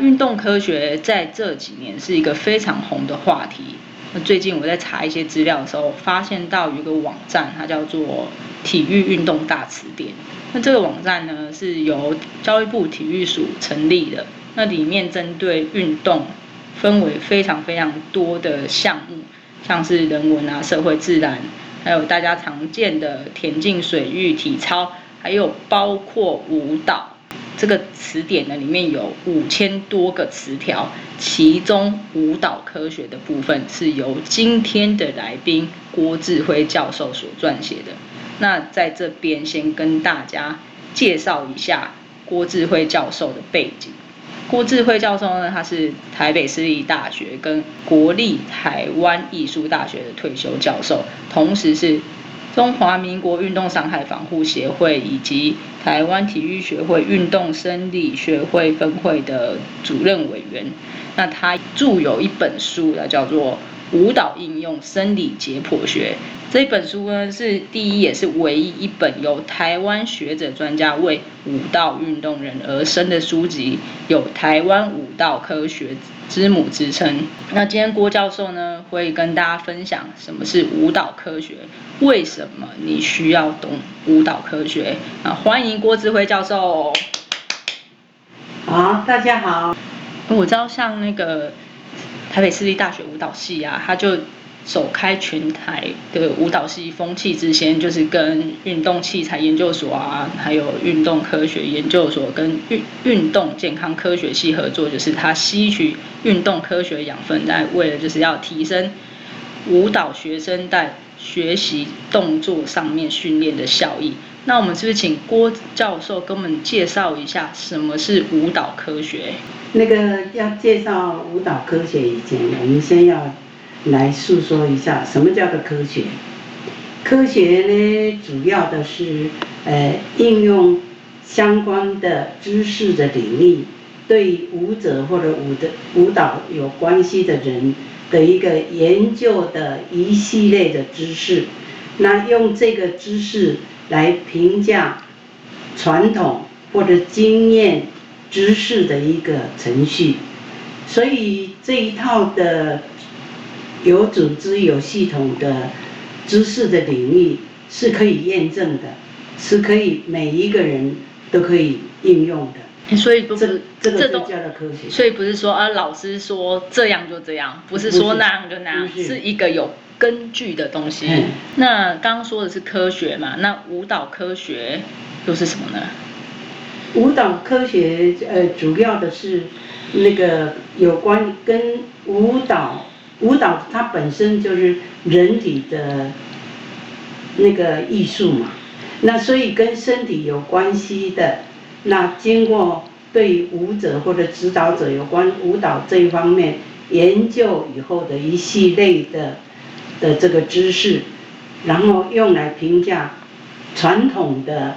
运动科学在这几年是一个非常红的话题。那最近我在查一些资料的时候，发现到有一个网站，它叫做体育运动大词典。那这个网站呢，是由教育部体育署成立的。那里面针对运动分为非常非常多的项目，像是人文啊、社会自然，还有大家常见的田径、水域、体操，还有包括舞蹈。这个词典呢，里面有五千多个词条，其中舞蹈科学的部分是由今天的来宾郭志辉教授所撰写的。那在这边先跟大家介绍一下郭志辉教授的背景。郭志辉教授呢，他是台北私立大学跟国立台湾艺术大学的退休教授，同时是。中华民国运动伤害防护协会以及台湾体育学会运动生理学会分会的主任委员，那他著有一本书，叫做《舞蹈应用生理解剖学》。这本书呢是第一也是唯一一本由台湾学者专家为舞蹈运动人而生的书籍，有台湾舞蹈科学之母之称。那今天郭教授呢会跟大家分享什么是舞蹈科学，为什么你需要懂舞蹈科学？啊，欢迎郭志辉教授。好，大家好。我知道像那个台北私立大学舞蹈系啊，他就。首开全台的舞蹈系风气之先，就是跟运动器材研究所啊，还有运动科学研究所跟运运动健康科学系合作，就是他吸取运动科学养分，在为了就是要提升舞蹈学生在学习动作上面训练的效益。那我们是不是请郭教授跟我们介绍一下什么是舞蹈科学？那个要介绍舞蹈科学以前，我们先要。来诉说一下什么叫做科学？科学呢，主要的是呃应用相关的知识的领域，对舞者或者舞的舞蹈有关系的人的一个研究的一系列的知识。那用这个知识来评价传统或者经验知识的一个程序。所以这一套的。有组织、有系统的知识的领域是可以验证的，是可以每一个人都可以应用的。所以不是这个叫做科学。所以不是说啊，老师说这样就这样，不是说那样就那样，是一个有根据的东西。那刚刚说的是科学嘛？那舞蹈科学又是什么呢？舞蹈科学呃，主要的是那个有关跟舞蹈。舞蹈它本身就是人体的那个艺术嘛，那所以跟身体有关系的，那经过对舞者或者指导者有关舞蹈这一方面研究以后的一系列的的这个知识，然后用来评价传统的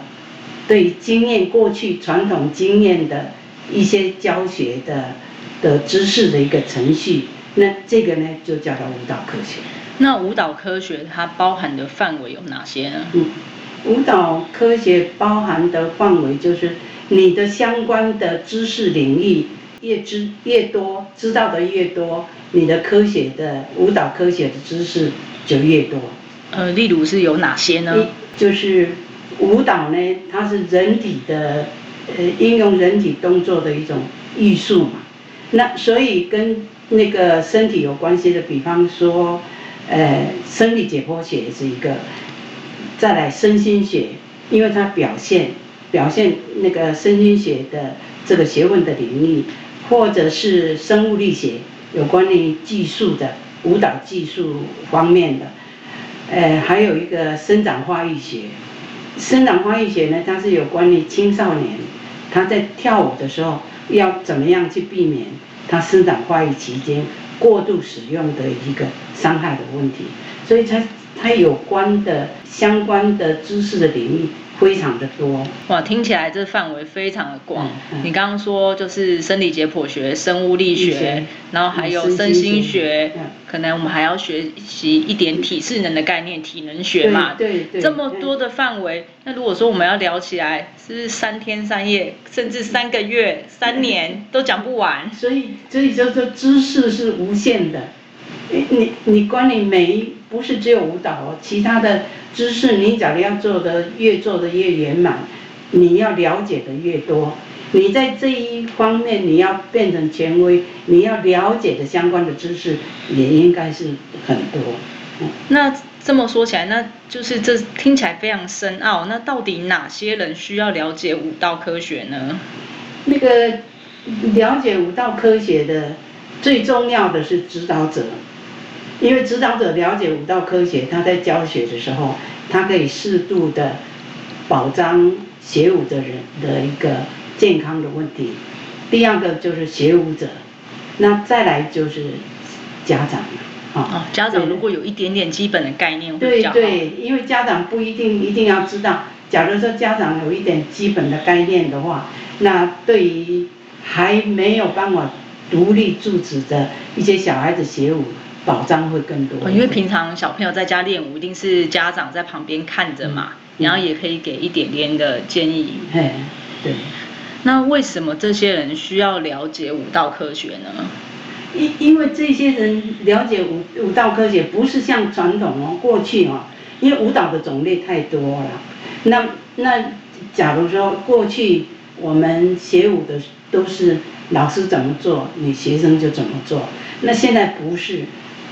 对经验过去传统经验的一些教学的的知识的一个程序。那这个呢，就叫做舞蹈科学。那舞蹈科学它包含的范围有哪些呢？嗯，舞蹈科学包含的范围就是你的相关的知识领域越知越多，知道的越多，你的科学的舞蹈科学的知识就越多。呃，例如是有哪些呢？就是舞蹈呢，它是人体的呃应用人体动作的一种艺术嘛。那所以跟那个身体有关系的，比方说，呃，生理解剖学是一个，再来身心学，因为它表现表现那个身心学的这个学问的领域，或者是生物力学有关于技术的舞蹈技术方面的，呃，还有一个生长发育学，生长发育学呢，它是有关于青少年他在跳舞的时候要怎么样去避免他生长发育期间过度使用的一个伤害的问题，所以它它有关的相关的知识的领域。非常的多哇，听起来这范围非常的广。你刚刚说就是生理解剖学、生物力学，然后还有身心学，可能我们还要学习一点体适能的概念，体能学嘛。对对。这么多的范围，那如果说我们要聊起来，是不是三天三夜，甚至三个月、三年都讲不完。所以，所以就说知识是无限的。你你你管你每一不是只有舞蹈哦，其他的知识你假如要做的越做的越圆满，你要了解的越多，你在这一方面你要变成权威，你要了解的相关的知识也应该是很多。那这么说起来，那就是这听起来非常深奥。那到底哪些人需要了解舞蹈科学呢？那个了解舞蹈科学的最重要的是指导者。因为指导者了解舞蹈科学，他在教学的时候，他可以适度的保障学舞的人的一个健康的问题。第二个就是学舞者，那再来就是家长了。啊，家长如果有一点点基本的概念，对对，因为家长不一定一定要知道。假如说家长有一点基本的概念的话，那对于还没有办法独立住址的一些小孩子学舞。保障会更多，因为平常小朋友在家练舞，一定是家长在旁边看着嘛，然后也可以给一点点的建议。嘿，对。那为什么这些人需要了解舞蹈科学呢？因因为这些人了解舞舞蹈科学，不是像传统哦，过去哦，因为舞蹈的种类太多了。那那假如说过去我们学舞的都是老师怎么做，你学生就怎么做。那现在不是。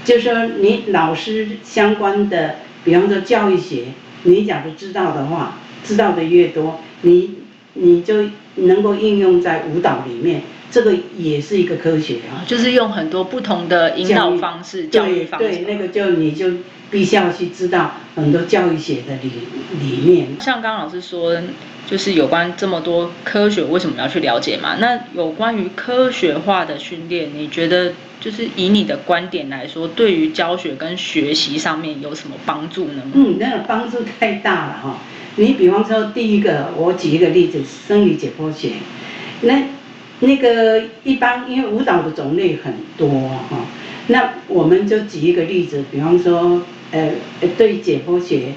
就说，你老师相关的，比方说教育学，你假如知道的话，知道的越多，你你就能够应用在舞蹈里面，这个也是一个科学啊。就是用很多不同的引导方式、教育方式。对，那个就你就必须要去知道很多教育学的理理念。像刚老师说，就是有关这么多科学，为什么要去了解嘛？那有关于科学化的训练，你觉得？就是以你的观点来说，对于教学跟学习上面有什么帮助呢？嗯，那个帮助太大了哈。你比方说，第一个，我举一个例子，生理解剖学。那那个一般，因为舞蹈的种类很多哈，那我们就举一个例子，比方说，呃，对解剖学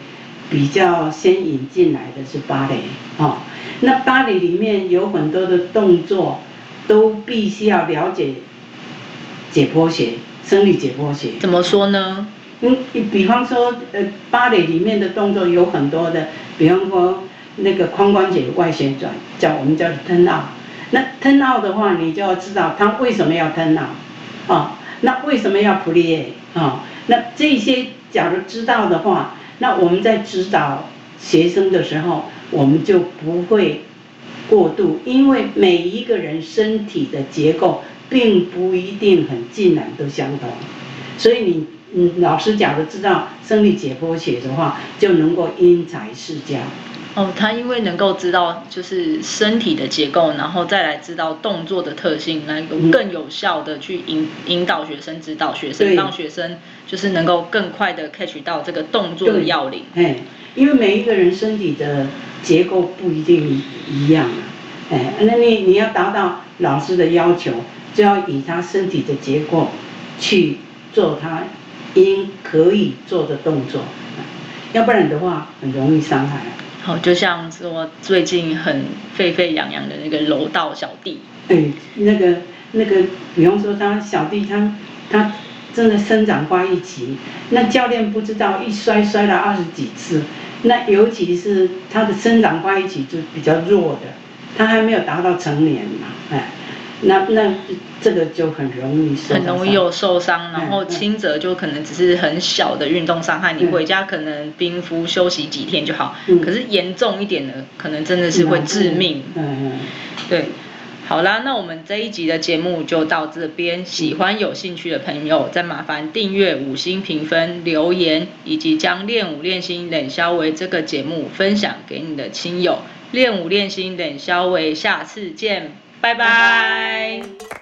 比较先引进来的是芭蕾哈。那芭蕾里面有很多的动作，都必须要了解。解剖学，生理解剖学怎么说呢？嗯，比方说，呃，芭蕾里面的动作有很多的，比方说那个髋关节外旋转，叫我们叫 turn out。那 turn out 的话，你就要知道他为什么要 turn out，啊，那为什么要 plie 啊？那这些假如知道的话，那我们在指导学生的时候，我们就不会过度，因为每一个人身体的结构。并不一定很尽然都相同，所以你嗯，老师假如知道生理解剖学的话，就能够因材施教。哦，他因为能够知道就是身体的结构，然后再来知道动作的特性，能够更有效的去引引导学生、指导学生，让学生就是能够更快的 catch 到这个动作的要领。哎，因为每一个人身体的结构不一定一样啊，哎，那你你要达到老师的要求。就要以他身体的结构去做他应可以做的动作，要不然的话很容易伤害。好，就像说最近很沸沸扬扬的那个柔道小弟。对，那个那个，比方说他小弟他他真的生长发育期，那教练不知道一摔摔了二十几次，那尤其是他的生长发育期就比较弱的，他还没有达到成年嘛，哎。那那这个就很容易受很容易有受伤，然后轻则就可能只是很小的运动伤害，你回家可能冰敷休息几天就好。可是严重一点的，可能真的是会致命。嗯嗯，对。好啦，那我们这一集的节目就到这边。喜欢有兴趣的朋友，再麻烦订阅、五星评分、留言，以及将练武练心冷消为这个节目分享给你的亲友。练武练心冷消为，下次见。拜拜。